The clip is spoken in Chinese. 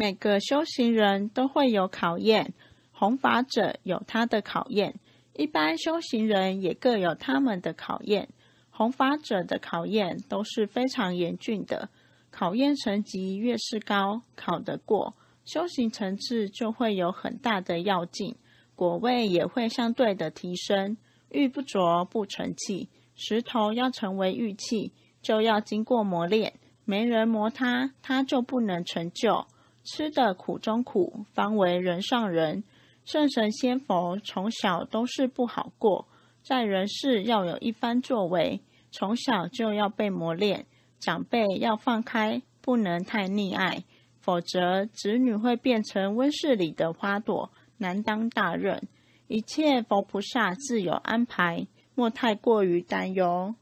每个修行人都会有考验，弘法者有他的考验，一般修行人也各有他们的考验。弘法者的考验都是非常严峻的，考验层级越是高，考得过，修行层次就会有很大的要进，果位也会相对的提升。玉不琢不成器，石头要成为玉器，就要经过磨练，没人磨它，它就不能成就。吃的苦中苦，方为人上人。圣神仙佛从小都是不好过，在人世要有一番作为。从小就要被磨练，长辈要放开，不能太溺爱，否则子女会变成温室里的花朵，难当大任。一切佛菩萨自有安排，莫太过于担忧。